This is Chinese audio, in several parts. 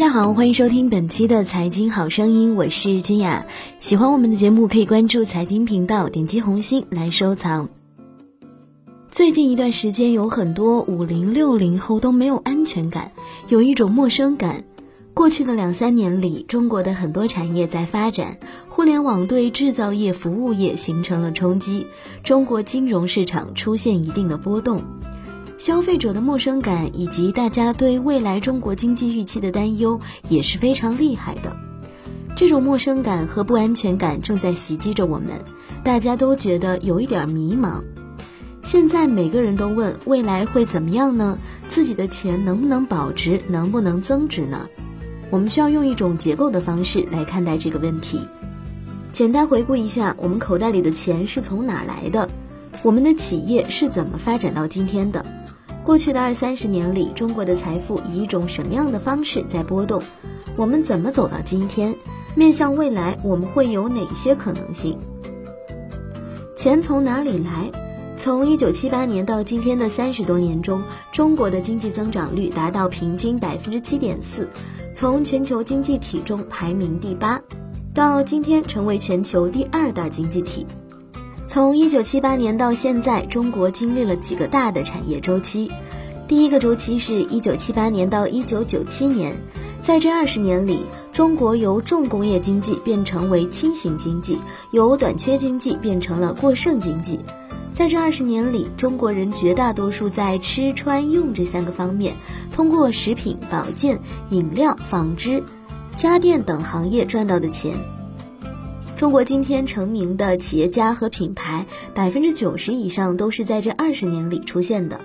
大家好，欢迎收听本期的财经好声音，我是君雅。喜欢我们的节目，可以关注财经频道，点击红心来收藏。最近一段时间，有很多五零六零后都没有安全感，有一种陌生感。过去的两三年里，中国的很多产业在发展，互联网对制造业、服务业形成了冲击，中国金融市场出现一定的波动。消费者的陌生感以及大家对未来中国经济预期的担忧也是非常厉害的。这种陌生感和不安全感正在袭击着我们，大家都觉得有一点迷茫。现在每个人都问未来会怎么样呢？自己的钱能不能保值，能不能增值呢？我们需要用一种结构的方式来看待这个问题。简单回顾一下，我们口袋里的钱是从哪来的？我们的企业是怎么发展到今天的？过去的二三十年里，中国的财富以一种什么样的方式在波动？我们怎么走到今天？面向未来，我们会有哪些可能性？钱从哪里来？从一九七八年到今天的三十多年中，中国的经济增长率达到平均百分之七点四，从全球经济体中排名第八，到今天成为全球第二大经济体。从一九七八年到现在，中国经历了几个大的产业周期。第一个周期是一九七八年到一九九七年，在这二十年里，中国由重工业经济变成为轻型经济，由短缺经济变成了过剩经济。在这二十年里，中国人绝大多数在吃穿用这三个方面，通过食品、保健、饮料、纺织、家电等行业赚到的钱。中国今天成名的企业家和品牌，百分之九十以上都是在这二十年里出现的。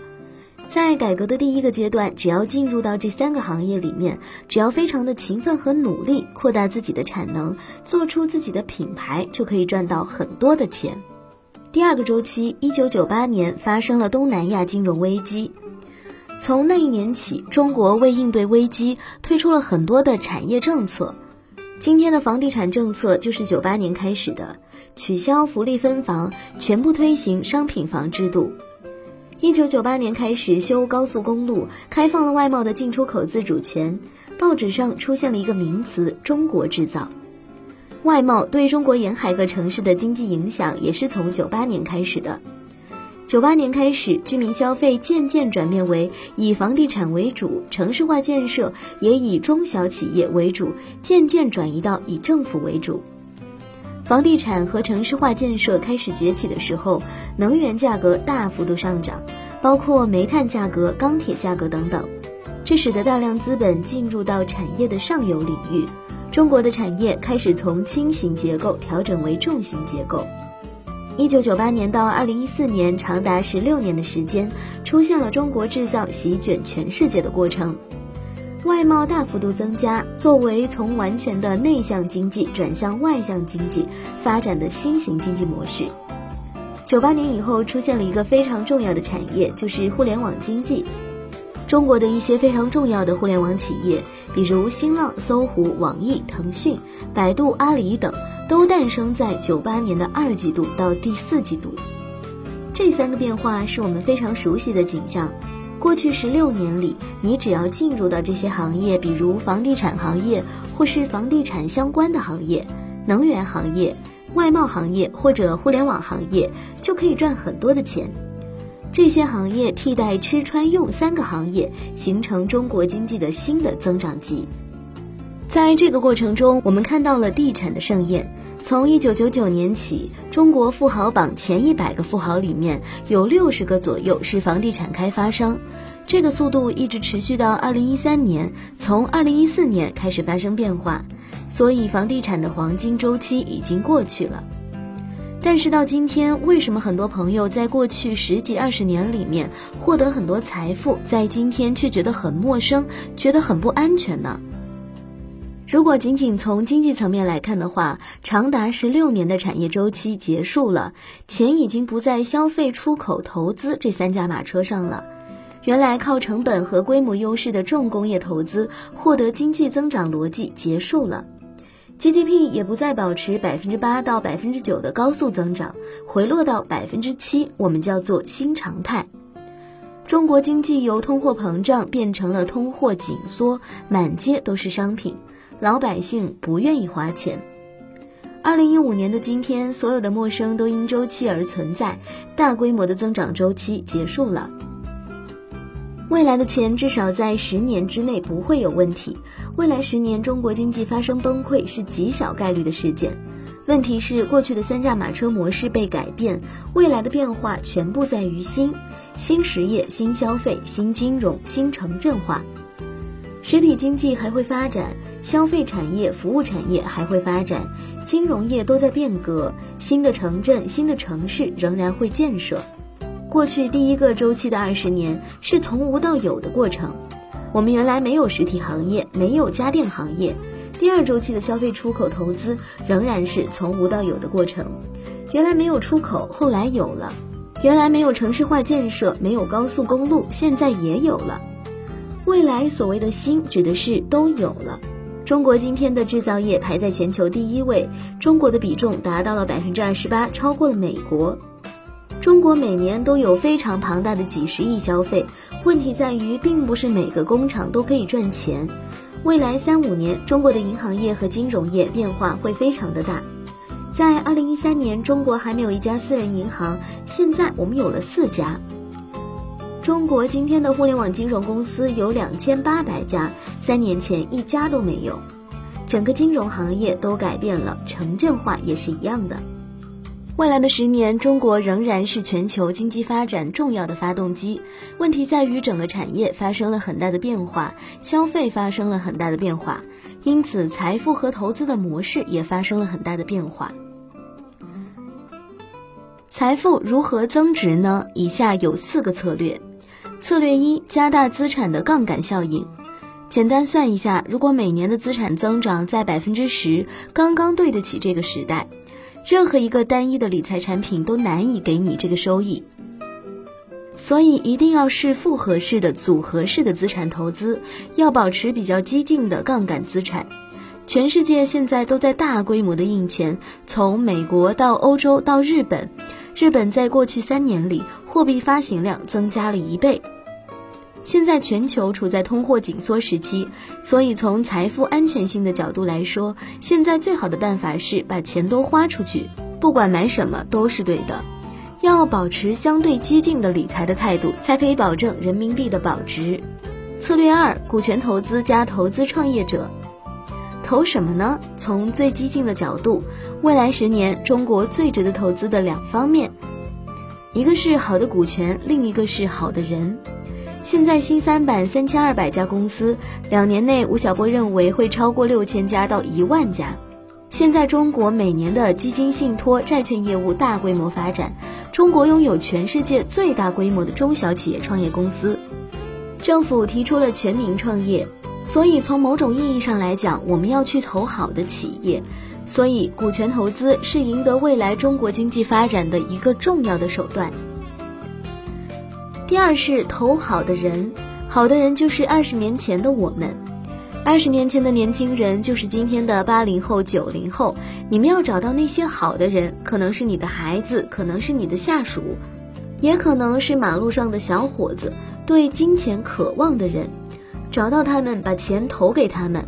在改革的第一个阶段，只要进入到这三个行业里面，只要非常的勤奋和努力，扩大自己的产能，做出自己的品牌，就可以赚到很多的钱。第二个周期，一九九八年发生了东南亚金融危机，从那一年起，中国为应对危机，推出了很多的产业政策。今天的房地产政策就是九八年开始的，取消福利分房，全部推行商品房制度。一九九八年开始修高速公路，开放了外贸的进出口自主权。报纸上出现了一个名词“中国制造”。外贸对中国沿海各城市的经济影响也是从九八年开始的。九八年开始，居民消费渐渐转变为以房地产为主，城市化建设也以中小企业为主，渐渐转移到以政府为主。房地产和城市化建设开始崛起的时候，能源价格大幅度上涨，包括煤炭价格、钢铁价格等等，这使得大量资本进入到产业的上游领域，中国的产业开始从轻型结构调整为重型结构。一九九八年到二零一四年，长达十六年的时间，出现了中国制造席卷全世界的过程，外贸大幅度增加，作为从完全的内向经济转向外向经济发展的新型经济模式。九八年以后，出现了一个非常重要的产业，就是互联网经济。中国的一些非常重要的互联网企业，比如新浪、搜狐、网易、腾讯、百度、阿里等。都诞生在九八年的二季度到第四季度，这三个变化是我们非常熟悉的景象。过去十六年里，你只要进入到这些行业，比如房地产行业，或是房地产相关的行业、能源行业、外贸行业或者互联网行业，就可以赚很多的钱。这些行业替代吃穿用三个行业，形成中国经济的新的增长极。在这个过程中，我们看到了地产的盛宴。从一九九九年起，中国富豪榜前一百个富豪里面有六十个左右是房地产开发商，这个速度一直持续到二零一三年，从二零一四年开始发生变化，所以房地产的黄金周期已经过去了。但是到今天，为什么很多朋友在过去十几二十年里面获得很多财富，在今天却觉得很陌生，觉得很不安全呢？如果仅仅从经济层面来看的话，长达十六年的产业周期结束了，钱已经不在消费、出口、投资这三驾马车上了。原来靠成本和规模优势的重工业投资获得经济增长逻辑结束了，GDP 也不再保持百分之八到百分之九的高速增长，回落到百分之七，我们叫做新常态。中国经济由通货膨胀变成了通货紧缩，满街都是商品，老百姓不愿意花钱。二零一五年的今天，所有的陌生都因周期而存在，大规模的增长周期结束了。未来的钱至少在十年之内不会有问题。未来十年中国经济发生崩溃是极小概率的事件。问题是过去的三驾马车模式被改变，未来的变化全部在于新、新实业、新消费、新金融、新城镇化。实体经济还会发展，消费产业、服务产业还会发展，金融业都在变革，新的城镇、新的城市仍然会建设。过去第一个周期的二十年是从无到有的过程，我们原来没有实体行业，没有家电行业。第二周期的消费出口投资仍然是从无到有的过程，原来没有出口，后来有了；原来没有城市化建设，没有高速公路，现在也有了。未来所谓的新，指的是都有了。中国今天的制造业排在全球第一位，中国的比重达到了百分之二十八，超过了美国。中国每年都有非常庞大的几十亿消费，问题在于，并不是每个工厂都可以赚钱。未来三五年，中国的银行业和金融业变化会非常的大。在二零一三年，中国还没有一家私人银行，现在我们有了四家。中国今天的互联网金融公司有两千八百家，三年前一家都没有。整个金融行业都改变了，城镇化也是一样的。未来的十年，中国仍然是全球经济发展重要的发动机。问题在于，整个产业发生了很大的变化，消费发生了很大的变化，因此财富和投资的模式也发生了很大的变化。财富如何增值呢？以下有四个策略。策略一：加大资产的杠杆效应。简单算一下，如果每年的资产增长在百分之十，刚刚对得起这个时代。任何一个单一的理财产品都难以给你这个收益，所以一定要是复合式的、组合式的资产投资，要保持比较激进的杠杆资产。全世界现在都在大规模的印钱，从美国到欧洲到日本，日本在过去三年里货币发行量增加了一倍。现在全球处在通货紧缩时期，所以从财富安全性的角度来说，现在最好的办法是把钱都花出去，不管买什么都是对的。要保持相对激进的理财的态度，才可以保证人民币的保值。策略二：股权投资加投资创业者，投什么呢？从最激进的角度，未来十年中国最值得投资的两方面，一个是好的股权，另一个是好的人。现在新三板三千二百家公司，两年内吴晓波认为会超过六千家到一万家。现在中国每年的基金信托、债券业务大规模发展，中国拥有全世界最大规模的中小企业创业公司。政府提出了全民创业，所以从某种意义上来讲，我们要去投好的企业。所以股权投资是赢得未来中国经济发展的一个重要的手段。第二是投好的人，好的人就是二十年前的我们，二十年前的年轻人就是今天的八零后、九零后。你们要找到那些好的人，可能是你的孩子，可能是你的下属，也可能是马路上的小伙子，对金钱渴望的人，找到他们，把钱投给他们。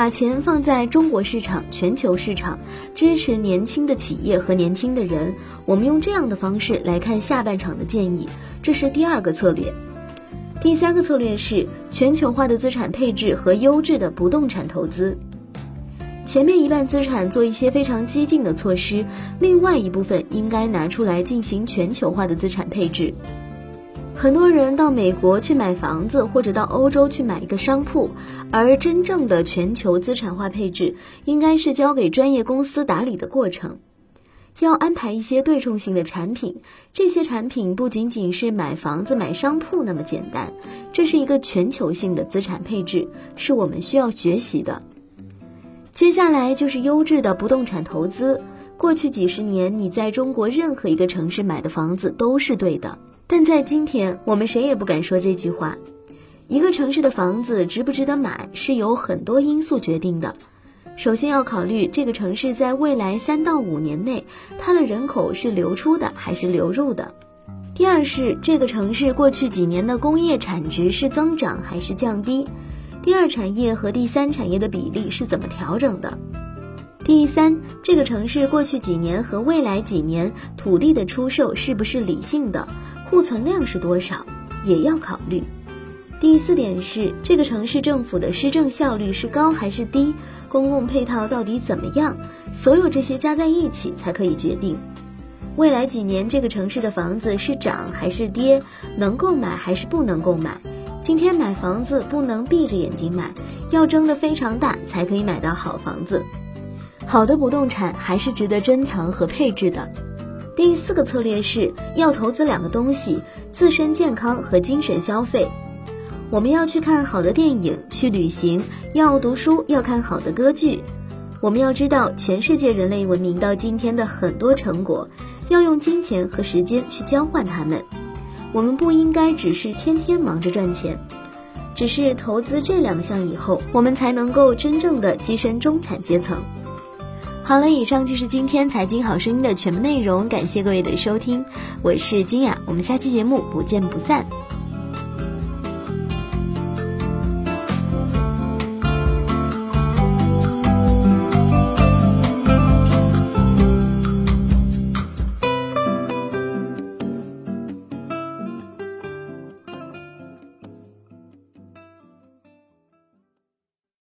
把钱放在中国市场、全球市场，支持年轻的企业和年轻的人。我们用这样的方式来看下半场的建议，这是第二个策略。第三个策略是全球化的资产配置和优质的不动产投资。前面一半资产做一些非常激进的措施，另外一部分应该拿出来进行全球化的资产配置。很多人到美国去买房子，或者到欧洲去买一个商铺，而真正的全球资产化配置应该是交给专业公司打理的过程。要安排一些对冲性的产品，这些产品不仅仅是买房子、买商铺那么简单，这是一个全球性的资产配置，是我们需要学习的。接下来就是优质的不动产投资。过去几十年，你在中国任何一个城市买的房子都是对的。但在今天，我们谁也不敢说这句话。一个城市的房子值不值得买，是由很多因素决定的。首先要考虑这个城市在未来三到五年内，它的人口是流出的还是流入的。第二是这个城市过去几年的工业产值是增长还是降低？第二产业和第三产业的比例是怎么调整的？第三，这个城市过去几年和未来几年土地的出售是不是理性的？库存量是多少？也要考虑。第四点是这个城市政府的施政效率是高还是低？公共配套到底怎么样？所有这些加在一起才可以决定。未来几年这个城市的房子是涨还是跌，能购买还是不能购买？今天买房子不能闭着眼睛买，要睁得非常大才可以买到好房子。好的不动产还是值得珍藏和配置的。第四个策略是要投资两个东西：自身健康和精神消费。我们要去看好的电影，去旅行，要读书，要看好的歌剧。我们要知道全世界人类文明到今天的很多成果。要用金钱和时间去交换它们，我们不应该只是天天忙着赚钱，只是投资这两项以后，我们才能够真正的跻身中产阶层。好了，以上就是今天财经好声音的全部内容，感谢各位的收听，我是君雅，我们下期节目不见不散。